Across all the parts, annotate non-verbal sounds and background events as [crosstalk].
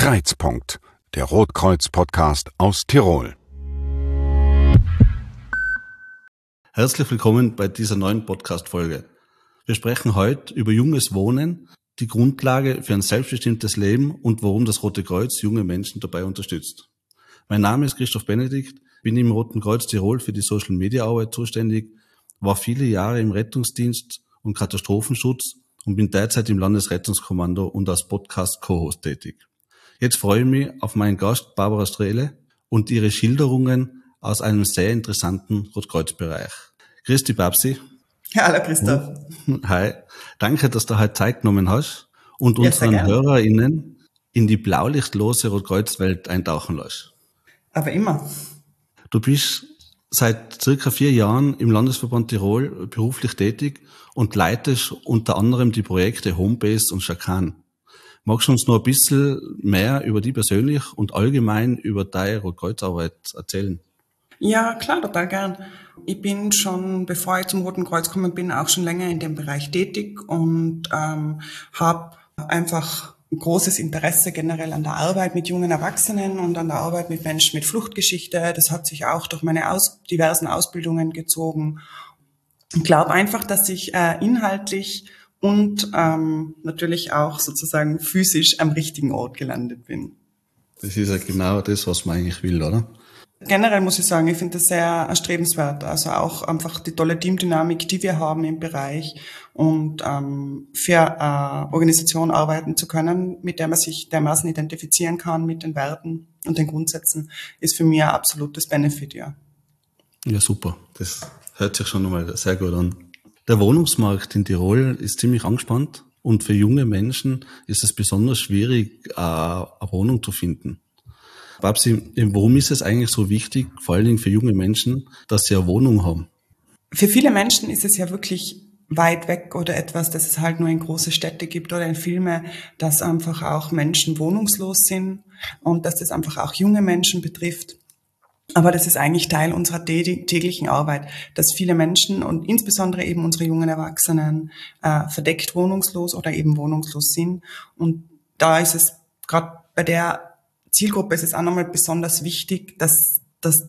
Kreizpunkt, der Rotkreuz-Podcast aus Tirol. Herzlich willkommen bei dieser neuen Podcast-Folge. Wir sprechen heute über junges Wohnen, die Grundlage für ein selbstbestimmtes Leben und warum das Rote Kreuz junge Menschen dabei unterstützt. Mein Name ist Christoph Benedikt, bin im Roten Kreuz Tirol für die Social Media Arbeit zuständig, war viele Jahre im Rettungsdienst und Katastrophenschutz und bin derzeit im Landesrettungskommando und als Podcast Co-Host tätig. Jetzt freue ich mich auf meinen Gast Barbara Strehle und ihre Schilderungen aus einem sehr interessanten Rotkreuzbereich. Christi Babsi. Ja, hallo Christoph. Hi. Danke, dass du heute Zeit genommen hast und ja, unseren HörerInnen in die blaulichtlose Rotkreuzwelt eintauchen lässt. Aber immer. Du bist seit circa vier Jahren im Landesverband Tirol beruflich tätig und leitest unter anderem die Projekte Homebase und Schakan. Magst du uns noch ein bisschen mehr über die persönlich und allgemein über deine Rotkreuzarbeit erzählen? Ja, klar, total gern. Ich bin schon, bevor ich zum Roten Kreuz gekommen bin, auch schon länger in dem Bereich tätig und ähm, habe einfach großes Interesse generell an der Arbeit mit jungen Erwachsenen und an der Arbeit mit Menschen mit Fluchtgeschichte. Das hat sich auch durch meine aus, diversen Ausbildungen gezogen. Ich glaube einfach, dass ich äh, inhaltlich und ähm, natürlich auch sozusagen physisch am richtigen Ort gelandet bin. Das ist ja genau das, was man eigentlich will, oder? Generell muss ich sagen, ich finde das sehr erstrebenswert. Also auch einfach die tolle Teamdynamik, die wir haben im Bereich und ähm, für äh, Organisation arbeiten zu können, mit der man sich dermaßen identifizieren kann mit den Werten und den Grundsätzen, ist für mich ein absolutes Benefit, ja. Ja, super. Das hört sich schon einmal sehr gut an. Der Wohnungsmarkt in Tirol ist ziemlich angespannt und für junge Menschen ist es besonders schwierig, äh, eine Wohnung zu finden. Babsi, warum ist es eigentlich so wichtig, vor allen Dingen für junge Menschen, dass sie eine Wohnung haben? Für viele Menschen ist es ja wirklich weit weg oder etwas, dass es halt nur in große Städte gibt oder in Filme, dass einfach auch Menschen wohnungslos sind und dass das einfach auch junge Menschen betrifft. Aber das ist eigentlich Teil unserer täglichen Arbeit, dass viele Menschen und insbesondere eben unsere jungen Erwachsenen äh, verdeckt wohnungslos oder eben wohnungslos sind. Und da ist es gerade bei der Zielgruppe ist es auch nochmal besonders wichtig, dass, dass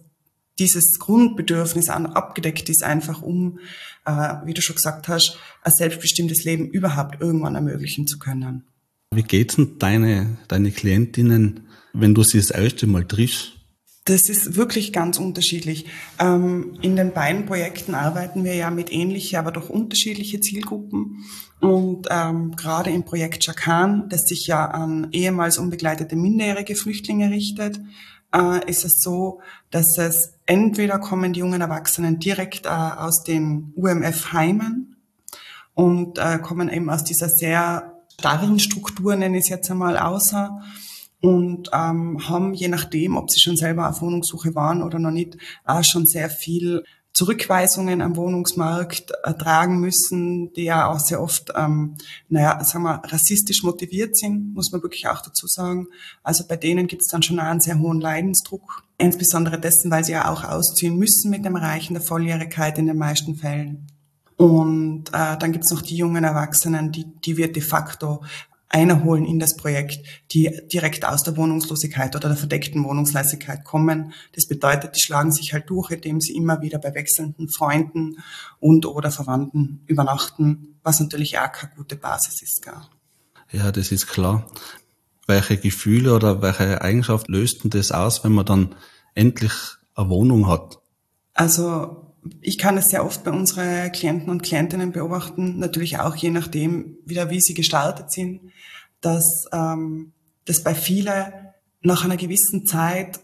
dieses Grundbedürfnis abgedeckt ist, einfach um, äh, wie du schon gesagt hast, ein selbstbestimmtes Leben überhaupt irgendwann ermöglichen zu können. Wie geht's denn deine, deine Klientinnen, wenn du sie das erste Mal triffst? Das ist wirklich ganz unterschiedlich. Ähm, in den beiden Projekten arbeiten wir ja mit ähnlichen, aber doch unterschiedliche Zielgruppen. Und ähm, gerade im Projekt Chakan, das sich ja an ehemals unbegleitete minderjährige Flüchtlinge richtet, äh, ist es so, dass es entweder kommen die jungen Erwachsenen direkt äh, aus den UMF-Heimen und äh, kommen eben aus dieser sehr starren Struktur, nenne ich es jetzt einmal, außer und ähm, haben, je nachdem, ob sie schon selber auf Wohnungssuche waren oder noch nicht, auch schon sehr viel Zurückweisungen am Wohnungsmarkt ertragen müssen, die ja auch sehr oft, ähm, naja, sagen wir, rassistisch motiviert sind, muss man wirklich auch dazu sagen. Also bei denen gibt es dann schon einen sehr hohen Leidensdruck, insbesondere dessen, weil sie ja auch ausziehen müssen mit dem Erreichen der Volljährigkeit in den meisten Fällen. Und äh, dann gibt's noch die jungen Erwachsenen, die, die wir de facto einholen in das Projekt, die direkt aus der Wohnungslosigkeit oder der verdeckten Wohnungslosigkeit kommen. Das bedeutet, die schlagen sich halt durch, indem sie immer wieder bei wechselnden Freunden und oder Verwandten übernachten, was natürlich auch keine gute Basis ist. Gell? Ja, das ist klar. Welche Gefühle oder welche Eigenschaft löst denn das aus, wenn man dann endlich eine Wohnung hat? Also ich kann es sehr oft bei unseren Klienten und Klientinnen beobachten, natürlich auch je nachdem, wieder wie sie gestartet sind, dass, ähm, dass bei vielen nach einer gewissen Zeit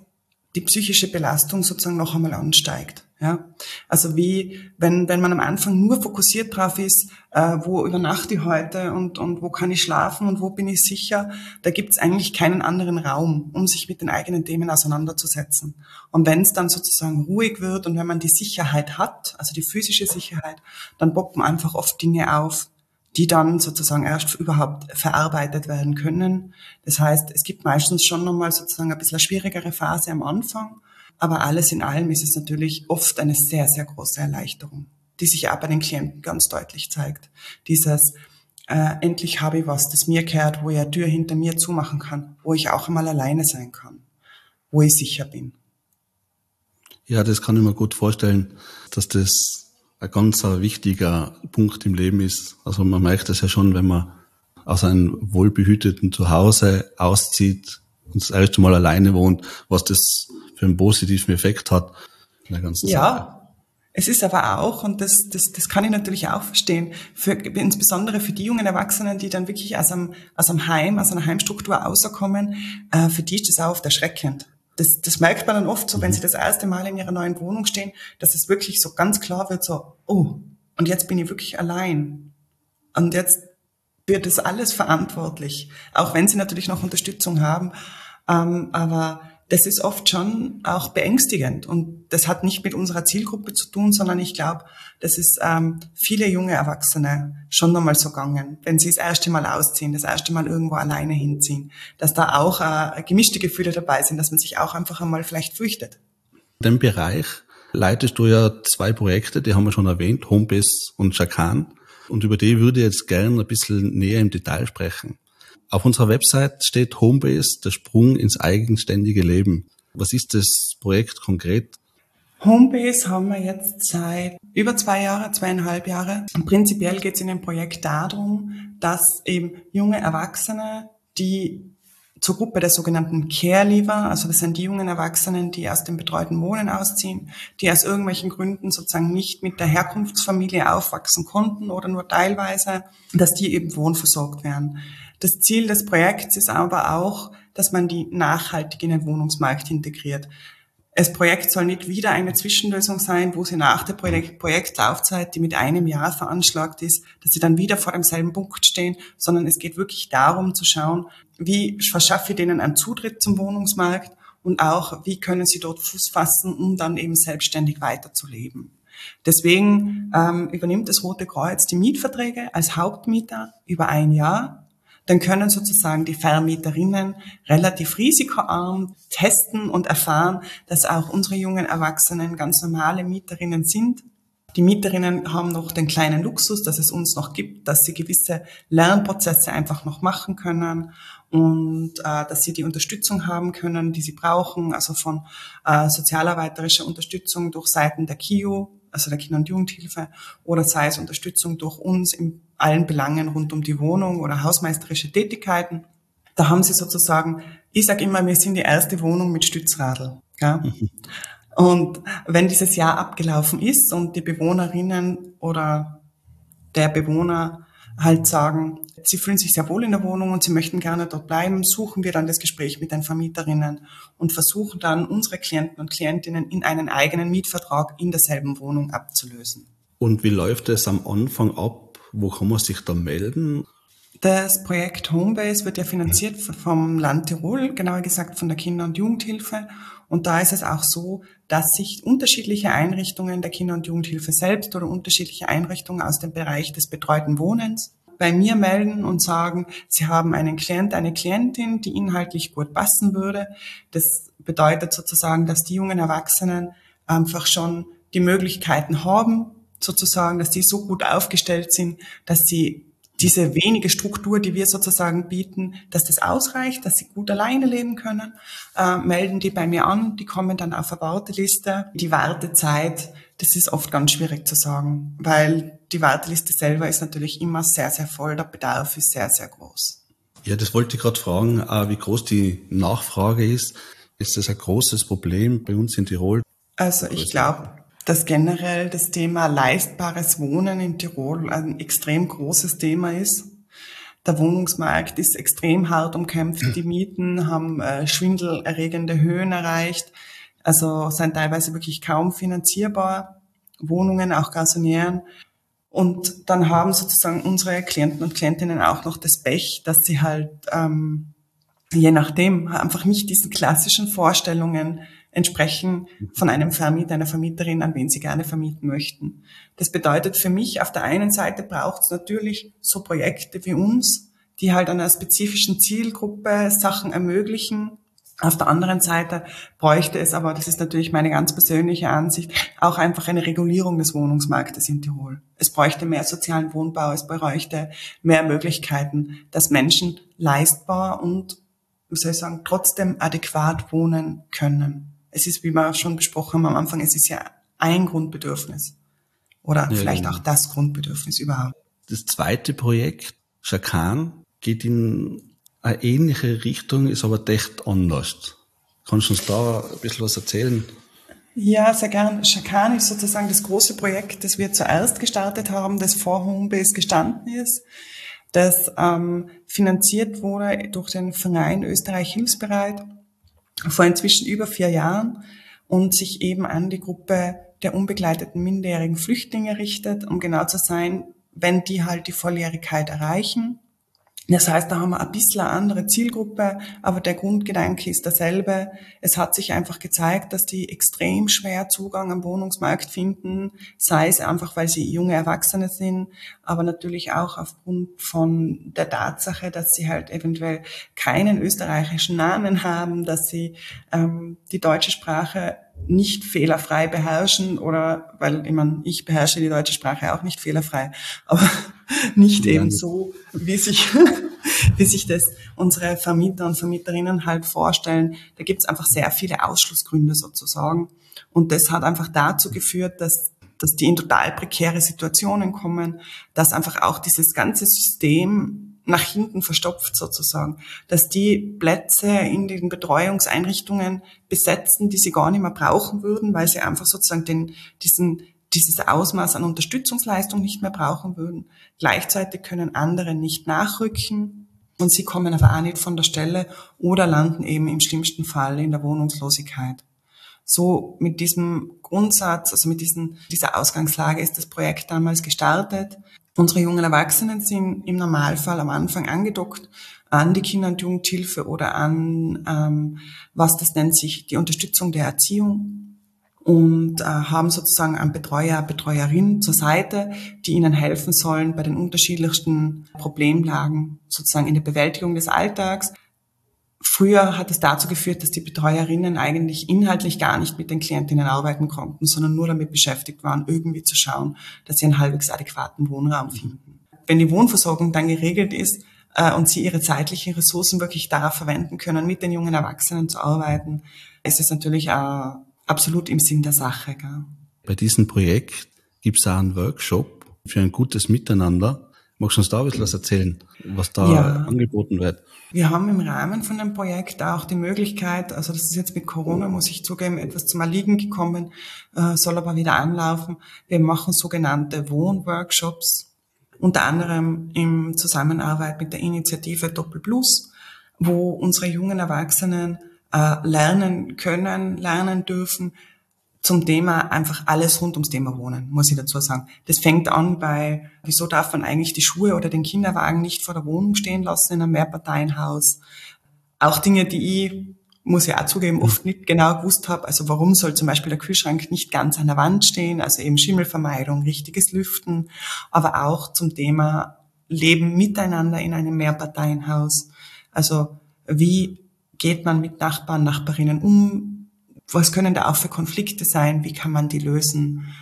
die psychische Belastung sozusagen noch einmal ansteigt. Ja, also wie wenn wenn man am Anfang nur fokussiert drauf ist, äh, wo übernachte ich heute und und wo kann ich schlafen und wo bin ich sicher, da gibt es eigentlich keinen anderen Raum, um sich mit den eigenen Themen auseinanderzusetzen. Und wenn es dann sozusagen ruhig wird und wenn man die Sicherheit hat, also die physische Sicherheit, dann poppen einfach oft Dinge auf, die dann sozusagen erst überhaupt verarbeitet werden können. Das heißt, es gibt meistens schon nochmal sozusagen ein bisschen eine schwierigere Phase am Anfang aber alles in allem ist es natürlich oft eine sehr, sehr große Erleichterung, die sich auch bei den Klienten ganz deutlich zeigt. Dieses äh, endlich habe ich was, das mir gehört, wo ich eine Tür hinter mir zumachen kann, wo ich auch einmal alleine sein kann, wo ich sicher bin. Ja, das kann ich mir gut vorstellen, dass das ein ganz wichtiger Punkt im Leben ist. Also man merkt das ja schon, wenn man aus einem wohlbehüteten Zuhause auszieht und das erste Mal alleine wohnt, was das für einen positiven Effekt hat. In der ganzen ja, Sache. Es ist aber auch, und das, das, das kann ich natürlich auch verstehen, für, insbesondere für die jungen Erwachsenen, die dann wirklich aus einem, aus einem Heim, aus einer Heimstruktur rauskommen, äh, für die ist das auch oft erschreckend. Das, das merkt man dann oft so, wenn sie das erste Mal in ihrer neuen Wohnung stehen, dass es wirklich so ganz klar wird, so, oh, und jetzt bin ich wirklich allein. Und jetzt wird das alles verantwortlich, auch wenn sie natürlich noch Unterstützung haben. Ähm, aber das ist oft schon auch beängstigend. Und das hat nicht mit unserer Zielgruppe zu tun, sondern ich glaube, das ist ähm, viele junge Erwachsene schon nochmal so gegangen, wenn sie das erste Mal ausziehen, das erste Mal irgendwo alleine hinziehen, dass da auch äh, gemischte Gefühle dabei sind, dass man sich auch einfach einmal vielleicht fürchtet. In dem Bereich leitest du ja zwei Projekte, die haben wir schon erwähnt, Homebase und Chakan. Und über die würde ich jetzt gerne ein bisschen näher im Detail sprechen. Auf unserer Website steht Homebase, der Sprung ins eigenständige Leben. Was ist das Projekt konkret? Homebase haben wir jetzt seit über zwei Jahre, zweieinhalb Jahre. Prinzipiell geht es in dem Projekt darum, dass eben junge Erwachsene, die zur Gruppe der sogenannten Care Leaver, also das sind die jungen Erwachsenen, die aus dem betreuten Wohnen ausziehen, die aus irgendwelchen Gründen sozusagen nicht mit der Herkunftsfamilie aufwachsen konnten oder nur teilweise, dass die eben wohnversorgt werden. Das Ziel des Projekts ist aber auch, dass man die nachhaltig in den Wohnungsmarkt integriert. Das Projekt soll nicht wieder eine Zwischenlösung sein, wo sie nach der Projekt Projektlaufzeit, die mit einem Jahr veranschlagt ist, dass sie dann wieder vor demselben Punkt stehen, sondern es geht wirklich darum zu schauen, wie verschaffe ich denen einen Zutritt zum Wohnungsmarkt und auch, wie können sie dort Fuß fassen, um dann eben selbstständig weiterzuleben. Deswegen ähm, übernimmt das Rote Kreuz die Mietverträge als Hauptmieter über ein Jahr dann können sozusagen die Vermieterinnen relativ risikoarm testen und erfahren, dass auch unsere jungen Erwachsenen ganz normale Mieterinnen sind. Die Mieterinnen haben noch den kleinen Luxus, dass es uns noch gibt, dass sie gewisse Lernprozesse einfach noch machen können und äh, dass sie die Unterstützung haben können, die sie brauchen, also von äh, sozialarbeiterischer Unterstützung durch Seiten der KIO, also der Kinder- und Jugendhilfe, oder sei es Unterstützung durch uns in allen Belangen rund um die Wohnung oder hausmeisterische Tätigkeiten. Da haben sie sozusagen, ich sage immer, wir sind die erste Wohnung mit Stützradl. Ja? Und wenn dieses Jahr abgelaufen ist und die Bewohnerinnen oder der Bewohner halt sagen, sie fühlen sich sehr wohl in der Wohnung und sie möchten gerne dort bleiben, suchen wir dann das Gespräch mit den Vermieterinnen und versuchen dann unsere Klienten und Klientinnen in einen eigenen Mietvertrag in derselben Wohnung abzulösen. Und wie läuft es am Anfang ab? Wo kann man sich da melden? Das Projekt Homebase wird ja finanziert vom Land Tirol, genauer gesagt von der Kinder- und Jugendhilfe. Und da ist es auch so, dass sich unterschiedliche Einrichtungen der Kinder- und Jugendhilfe selbst oder unterschiedliche Einrichtungen aus dem Bereich des betreuten Wohnens bei mir melden und sagen, sie haben einen Klient, eine Klientin, die inhaltlich gut passen würde. Das bedeutet sozusagen, dass die jungen Erwachsenen einfach schon die Möglichkeiten haben, sozusagen, dass die so gut aufgestellt sind, dass sie diese wenige Struktur, die wir sozusagen bieten, dass das ausreicht, dass sie gut alleine leben können, äh, melden die bei mir an, die kommen dann auf eine Warteliste. Die Wartezeit, das ist oft ganz schwierig zu sagen, weil die Warteliste selber ist natürlich immer sehr, sehr voll, der Bedarf ist sehr, sehr groß. Ja, das wollte ich gerade fragen, äh, wie groß die Nachfrage ist. Ist das ein großes Problem bei uns in Tirol? Also ich glaube, dass generell das Thema leistbares Wohnen in Tirol ein extrem großes Thema ist. Der Wohnungsmarkt ist extrem hart umkämpft. Die Mieten haben äh, schwindelerregende Höhen erreicht. Also sind teilweise wirklich kaum finanzierbar. Wohnungen, auch Gasonieren. Und dann haben sozusagen unsere Klienten und Klientinnen auch noch das Pech, dass sie halt ähm, je nachdem einfach nicht diesen klassischen Vorstellungen entsprechen von einem Vermieter, einer Vermieterin, an wen sie gerne vermieten möchten. Das bedeutet für mich, auf der einen Seite braucht es natürlich so Projekte wie uns, die halt einer spezifischen Zielgruppe Sachen ermöglichen, Auf der anderen Seite bräuchte es aber, das ist natürlich meine ganz persönliche Ansicht, auch einfach eine Regulierung des Wohnungsmarktes in Tirol. Es bräuchte mehr sozialen Wohnbau, es bräuchte mehr Möglichkeiten, dass Menschen leistbar und, wie soll ich sagen, trotzdem adäquat wohnen können. Es ist, wie wir schon besprochen haben am Anfang, es ist ja ein Grundbedürfnis. Oder ja, vielleicht genau. auch das Grundbedürfnis überhaupt. Das zweite Projekt, Schakan, geht in eine ähnliche Richtung, ist aber echt anders. Kannst du uns da ein bisschen was erzählen? Ja, sehr gern. Shakan ist sozusagen das große Projekt, das wir zuerst gestartet haben, das vor Homebase gestanden ist, das ähm, finanziert wurde durch den Verein Österreich Hilfsbereit vor inzwischen über vier Jahren und sich eben an die Gruppe der unbegleiteten minderjährigen Flüchtlinge richtet, um genau zu sein, wenn die halt die Volljährigkeit erreichen das heißt, da haben wir ein bisschen eine andere Zielgruppe, aber der Grundgedanke ist derselbe. Es hat sich einfach gezeigt, dass die extrem schwer Zugang am Wohnungsmarkt finden, sei es einfach, weil sie junge Erwachsene sind, aber natürlich auch aufgrund von der Tatsache, dass sie halt eventuell keinen österreichischen Namen haben, dass sie ähm, die deutsche Sprache nicht fehlerfrei beherrschen oder, weil ich, meine, ich beherrsche die deutsche Sprache auch nicht fehlerfrei, aber [laughs] nicht ja. eben so, wie sich, [laughs] wie sich das unsere Vermieter und Vermieterinnen halt vorstellen. Da gibt es einfach sehr viele Ausschlussgründe sozusagen. Und das hat einfach dazu geführt, dass dass die in total prekäre Situationen kommen, dass einfach auch dieses ganze System nach hinten verstopft sozusagen, dass die Plätze in den Betreuungseinrichtungen besetzen, die sie gar nicht mehr brauchen würden, weil sie einfach sozusagen den, diesen, dieses Ausmaß an Unterstützungsleistung nicht mehr brauchen würden. Gleichzeitig können andere nicht nachrücken und sie kommen aber auch nicht von der Stelle oder landen eben im schlimmsten Fall in der Wohnungslosigkeit. So mit diesem Grundsatz, also mit diesen, dieser Ausgangslage ist das Projekt damals gestartet. Unsere jungen Erwachsenen sind im Normalfall am Anfang angedockt an die Kinder- und Jugendhilfe oder an, ähm, was das nennt sich, die Unterstützung der Erziehung und äh, haben sozusagen einen Betreuer, Betreuerin zur Seite, die ihnen helfen sollen bei den unterschiedlichsten Problemlagen, sozusagen in der Bewältigung des Alltags, Früher hat es dazu geführt, dass die Betreuerinnen eigentlich inhaltlich gar nicht mit den Klientinnen arbeiten konnten, sondern nur damit beschäftigt waren, irgendwie zu schauen, dass sie einen halbwegs adäquaten Wohnraum finden. Wenn die Wohnversorgung dann geregelt ist äh, und sie ihre zeitlichen Ressourcen wirklich darauf verwenden können, mit den jungen Erwachsenen zu arbeiten, ist es natürlich äh, absolut im Sinn der Sache. Gell? Bei diesem Projekt gibt es auch einen Workshop für ein gutes Miteinander. Magst du uns da ein bisschen was erzählen, was da ja. angeboten wird? Wir haben im Rahmen von dem Projekt auch die Möglichkeit, also das ist jetzt mit Corona, muss ich zugeben, etwas zum Erliegen gekommen, äh, soll aber wieder anlaufen. Wir machen sogenannte Wohnworkshops, unter anderem in Zusammenarbeit mit der Initiative Doppel Plus, wo unsere jungen Erwachsenen lernen können, lernen dürfen, zum Thema einfach alles rund ums Thema Wohnen, muss ich dazu sagen. Das fängt an bei, wieso darf man eigentlich die Schuhe oder den Kinderwagen nicht vor der Wohnung stehen lassen in einem Mehrparteienhaus. Auch Dinge, die ich, muss ich auch zugeben, oft nicht genau gewusst habe. Also warum soll zum Beispiel der Kühlschrank nicht ganz an der Wand stehen? Also eben Schimmelvermeidung, richtiges Lüften, aber auch zum Thema Leben miteinander in einem Mehrparteienhaus. Also wie geht man mit Nachbarn, Nachbarinnen um? was können da auch für Konflikte sein, wie kann man die lösen,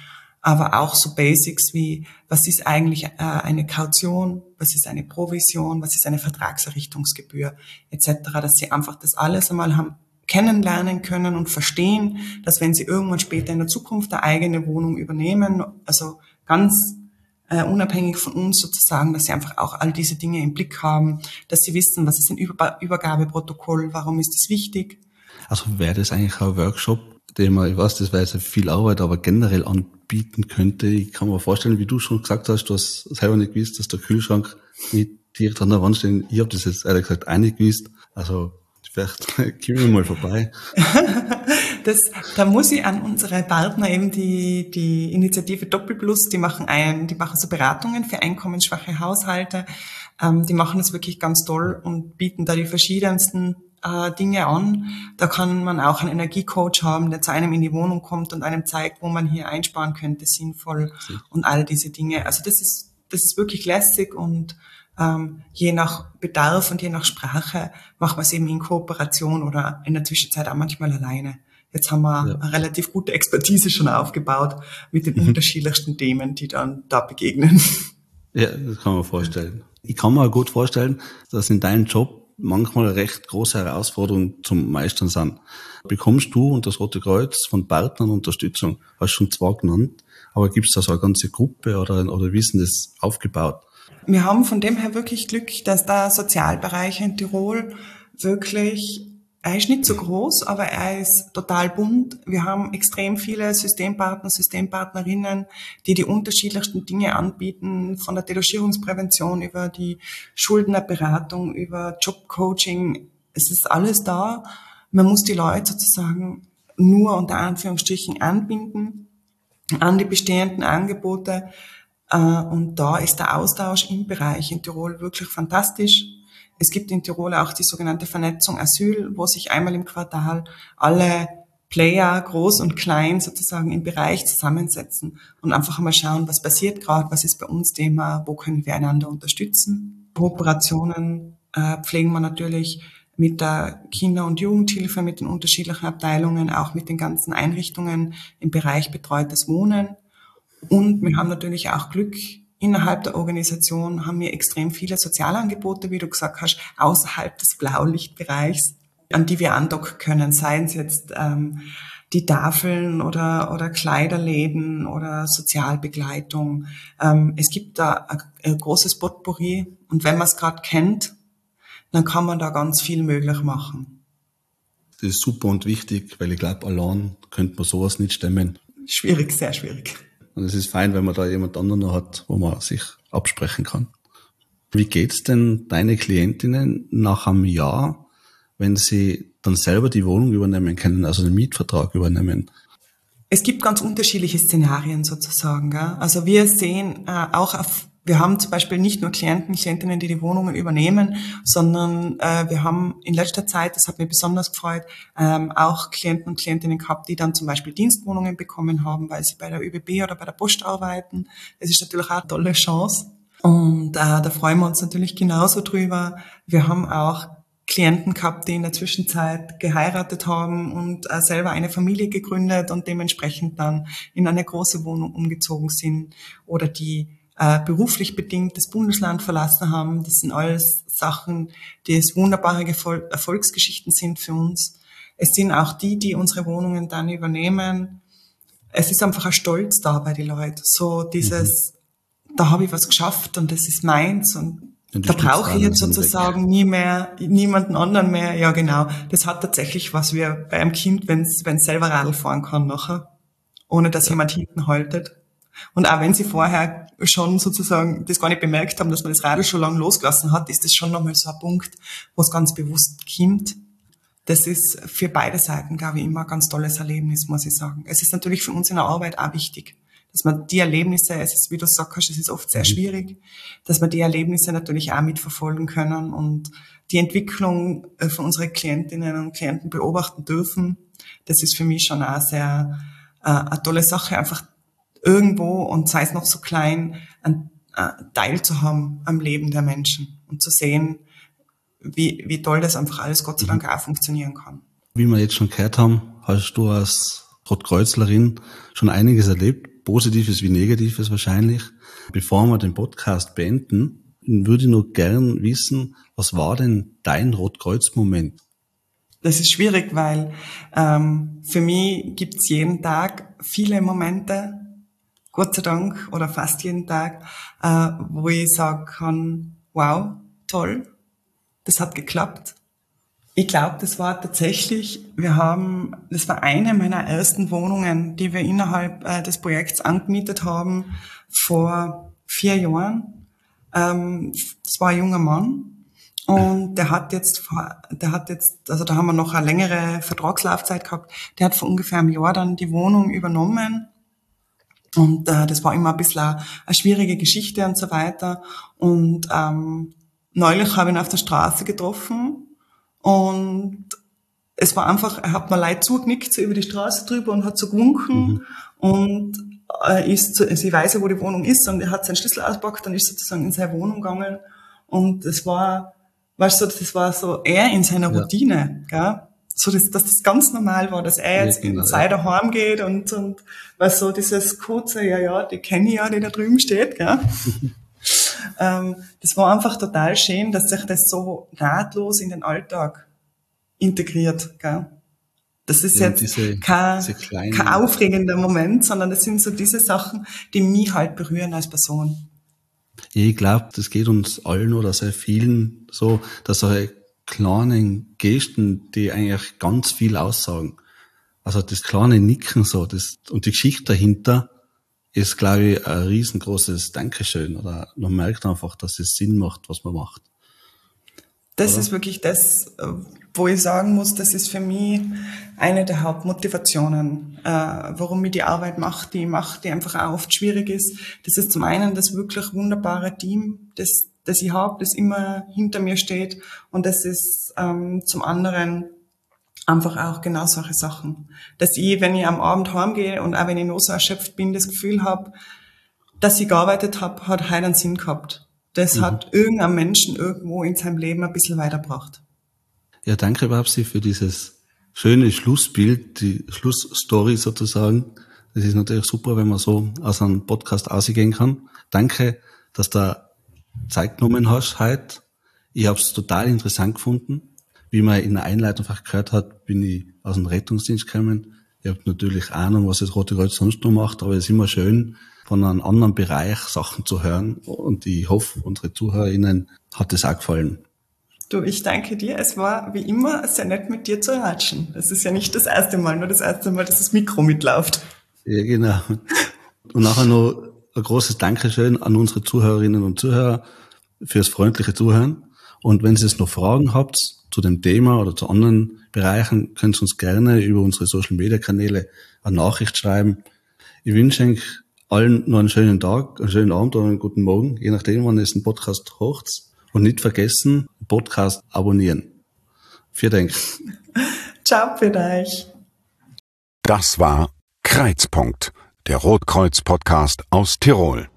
aber auch so Basics wie, was ist eigentlich äh, eine Kaution, was ist eine Provision, was ist eine Vertragserrichtungsgebühr etc., dass sie einfach das alles einmal haben kennenlernen können und verstehen, dass wenn sie irgendwann später in der Zukunft eine eigene Wohnung übernehmen, also ganz äh, unabhängig von uns sozusagen, dass sie einfach auch all diese Dinge im Blick haben, dass sie wissen, was ist ein Über Übergabeprotokoll, warum ist es wichtig, also wäre das eigentlich ein Workshop, den man, ich weiß, das wäre jetzt viel Arbeit, aber generell anbieten könnte. Ich kann mir vorstellen, wie du schon gesagt hast, du hast selber nicht gewusst, dass der Kühlschrank nicht direkt an der Wand steht. Ich habe das jetzt ehrlich gesagt auch nicht gewusst. Also vielleicht [laughs] kommen wir mal vorbei. [laughs] das, da muss ich an unsere Partner eben die, die Initiative Doppelplus, die machen ein, die machen so Beratungen für einkommensschwache Haushalte. Ähm, die machen das wirklich ganz toll und bieten da die verschiedensten äh, Dinge an. Da kann man auch einen Energiecoach haben, der zu einem in die Wohnung kommt und einem zeigt, wo man hier einsparen könnte, sinnvoll und all diese Dinge. Also das ist, das ist wirklich lässig und ähm, je nach Bedarf und je nach Sprache machen wir es eben in Kooperation oder in der Zwischenzeit auch manchmal alleine. Jetzt haben wir ja. eine relativ gute Expertise schon aufgebaut mit den mhm. unterschiedlichsten Themen, die dann da begegnen. [laughs] Ja, das kann man vorstellen. Ich kann mir gut vorstellen, dass in deinem Job manchmal recht große Herausforderungen zum Meistern sind. Bekommst du und das Rote Kreuz von Partnern Unterstützung? Hast schon zwei genannt, aber gibt es da so eine ganze Gruppe oder, oder wie ist denn das aufgebaut? Wir haben von dem her wirklich Glück, dass der Sozialbereich in Tirol wirklich er ist nicht so groß, aber er ist total bunt. Wir haben extrem viele Systempartner, Systempartnerinnen, die die unterschiedlichsten Dinge anbieten, von der Delogierungsprävention über die Schuldnerberatung, über Jobcoaching. Es ist alles da. Man muss die Leute sozusagen nur unter Anführungsstrichen anbinden an die bestehenden Angebote. Äh, und da ist der Austausch im Bereich in Tirol wirklich fantastisch. Es gibt in Tirol auch die sogenannte Vernetzung Asyl, wo sich einmal im Quartal alle Player, groß und klein, sozusagen im Bereich zusammensetzen und einfach mal schauen, was passiert gerade, was ist bei uns Thema, wo können wir einander unterstützen. Kooperationen äh, pflegen wir natürlich mit der Kinder- und Jugendhilfe, mit den unterschiedlichen Abteilungen, auch mit den ganzen Einrichtungen im Bereich betreutes Wohnen. Und wir haben natürlich auch Glück, Innerhalb der Organisation haben wir extrem viele Sozialangebote, wie du gesagt hast, außerhalb des Blaulichtbereichs, an die wir andocken können, seien es jetzt ähm, die Tafeln oder, oder Kleiderläden oder Sozialbegleitung. Ähm, es gibt da ein, ein großes Potpourri und wenn man es gerade kennt, dann kann man da ganz viel möglich machen. Das ist super und wichtig, weil ich glaube, allein könnte man sowas nicht stemmen. Schwierig, sehr schwierig. Und es ist fein, wenn man da jemand anderen noch hat, wo man sich absprechen kann. Wie geht's denn deine Klientinnen nach einem Jahr, wenn sie dann selber die Wohnung übernehmen können, also den Mietvertrag übernehmen? Es gibt ganz unterschiedliche Szenarien sozusagen. Gell? Also wir sehen äh, auch auf wir haben zum Beispiel nicht nur Klienten, Klientinnen, die die Wohnungen übernehmen, sondern äh, wir haben in letzter Zeit, das hat mich besonders gefreut, ähm, auch Klienten und Klientinnen gehabt, die dann zum Beispiel Dienstwohnungen bekommen haben, weil sie bei der ÖBB oder bei der Post arbeiten. Das ist natürlich auch eine tolle Chance. Und äh, da freuen wir uns natürlich genauso drüber. Wir haben auch Klienten gehabt, die in der Zwischenzeit geheiratet haben und äh, selber eine Familie gegründet und dementsprechend dann in eine große Wohnung umgezogen sind oder die äh, beruflich bedingt das Bundesland verlassen haben. Das sind alles Sachen, die es wunderbare Erfolgsgeschichten sind für uns. Es sind auch die, die unsere Wohnungen dann übernehmen. Es ist einfach ein Stolz da bei den Leuten. So dieses, mhm. da habe ich was geschafft und das ist meins und da brauche ich jetzt sozusagen nie mehr, niemanden anderen mehr. Ja, genau. Das hat tatsächlich was wie bei einem Kind, wenn es selber Radl fahren kann nachher, ohne dass ja. jemand hinten haltet. Und auch wenn sie vorher schon sozusagen das gar nicht bemerkt haben, dass man das Radl schon lange losgelassen hat, ist das schon nochmal so ein Punkt, wo es ganz bewusst kommt. Das ist für beide Seiten, glaube ich, immer ein ganz tolles Erlebnis, muss ich sagen. Es ist natürlich für uns in der Arbeit auch wichtig, dass man die Erlebnisse, es ist, wie du sagst, es ist oft sehr mhm. schwierig, dass wir die Erlebnisse natürlich auch mitverfolgen können und die Entwicklung äh, von unseren Klientinnen und Klienten beobachten dürfen. Das ist für mich schon auch sehr äh, eine tolle Sache, einfach irgendwo und sei es noch so klein, ein, ein Teil zu haben am Leben der Menschen und zu sehen, wie, wie toll das einfach alles Gott sei Dank mhm. auch funktionieren kann. Wie wir jetzt schon gehört haben, hast du als Rotkreuzlerin schon einiges erlebt, Positives wie Negatives wahrscheinlich. Bevor wir den Podcast beenden, würde ich nur gern wissen, was war denn dein Rotkreuz-Moment? Das ist schwierig, weil ähm, für mich gibt's jeden Tag viele Momente, Gott sei Dank oder fast jeden Tag, äh, wo ich sagen kann, wow, toll, das hat geklappt. Ich glaube, das war tatsächlich, wir haben, das war eine meiner ersten Wohnungen, die wir innerhalb äh, des Projekts angemietet haben vor vier Jahren. Ähm, das war ein junger Mann und der hat jetzt, der hat jetzt, also da haben wir noch eine längere Vertragslaufzeit gehabt. Der hat vor ungefähr einem Jahr dann die Wohnung übernommen und äh, das war immer ein bisschen eine, schwierige Geschichte und so weiter. Und ähm, neulich habe ich ihn auf der Straße getroffen und es war einfach, er hat mir leid zugeknickt, so über die Straße drüber und hat so gewunken mhm. und er ist, also ich weiß ja, wo die Wohnung ist und er hat seinen Schlüssel ausgepackt und ist sozusagen in seine Wohnung gegangen Und das war, weißt du, das war so er in seiner Routine, gell? So dass, dass das ganz normal war, dass er jetzt ja, genau, in Zeit ja. daheim geht und, und was so dieses kurze, ja, ja, die kenne ich ja, die da drüben steht, gell? [laughs] ähm, das war einfach total schön, dass sich das so nahtlos in den Alltag integriert, gell? Das ist ja, jetzt diese, kein, diese kein aufregender Moment, sondern das sind so diese Sachen, die mich halt berühren als Person. Ich glaube, das geht uns allen oder sehr vielen so, dass solche kleinen Gesten, die eigentlich ganz viel aussagen. Also das kleine Nicken so, das, und die Geschichte dahinter ist, glaube ich, ein riesengroßes Dankeschön. Oder man merkt einfach, dass es Sinn macht, was man macht. Das oder? ist wirklich das, wo ich sagen muss, das ist für mich eine der Hauptmotivationen, äh, warum ich die Arbeit mache, die ich mache, die einfach auch oft schwierig ist. Das ist zum einen das wirklich wunderbare Team, das das ich habe, das immer hinter mir steht. Und das ist ähm, zum anderen einfach auch genau solche Sachen. Dass ich, wenn ich am Abend heimgehe und auch wenn ich noch so erschöpft bin, das Gefühl habe, dass ich gearbeitet habe, hat heute einen Sinn gehabt. Das mhm. hat irgendein Menschen irgendwo in seinem Leben ein bisschen weitergebracht. Ja, danke Babsi für dieses schöne Schlussbild, die Schlussstory sozusagen. Das ist natürlich super, wenn man so aus einem Podcast ausgehen kann. Danke, dass da Zeit genommen hast heute. Ich habe es total interessant gefunden. Wie man in der Einleitung einfach gehört hat, bin ich aus dem Rettungsdienst gekommen. Ich habe natürlich Ahnung, was das Rote Kreuz sonst noch macht, aber es ist immer schön, von einem anderen Bereich Sachen zu hören. Und ich hoffe, unsere ZuhörerInnen hat es auch gefallen. Du, ich danke dir. Es war wie immer sehr nett mit dir zu ratschen. Es ist ja nicht das erste Mal, nur das erste Mal, dass das Mikro mitläuft. Ja, genau. Und nachher noch ein großes Dankeschön an unsere Zuhörerinnen und Zuhörer fürs freundliche Zuhören. Und wenn Sie es noch Fragen habt zu dem Thema oder zu anderen Bereichen, können Sie uns gerne über unsere Social Media Kanäle eine Nachricht schreiben. Ich wünsche euch allen noch einen schönen Tag, einen schönen Abend oder einen guten Morgen, je nachdem, wann es ein Podcast hocht. Und nicht vergessen, Podcast abonnieren. Vielen Dank. [laughs] Ciao für euch. Das war Kreizpunkt der Rotkreuz-Podcast aus Tirol.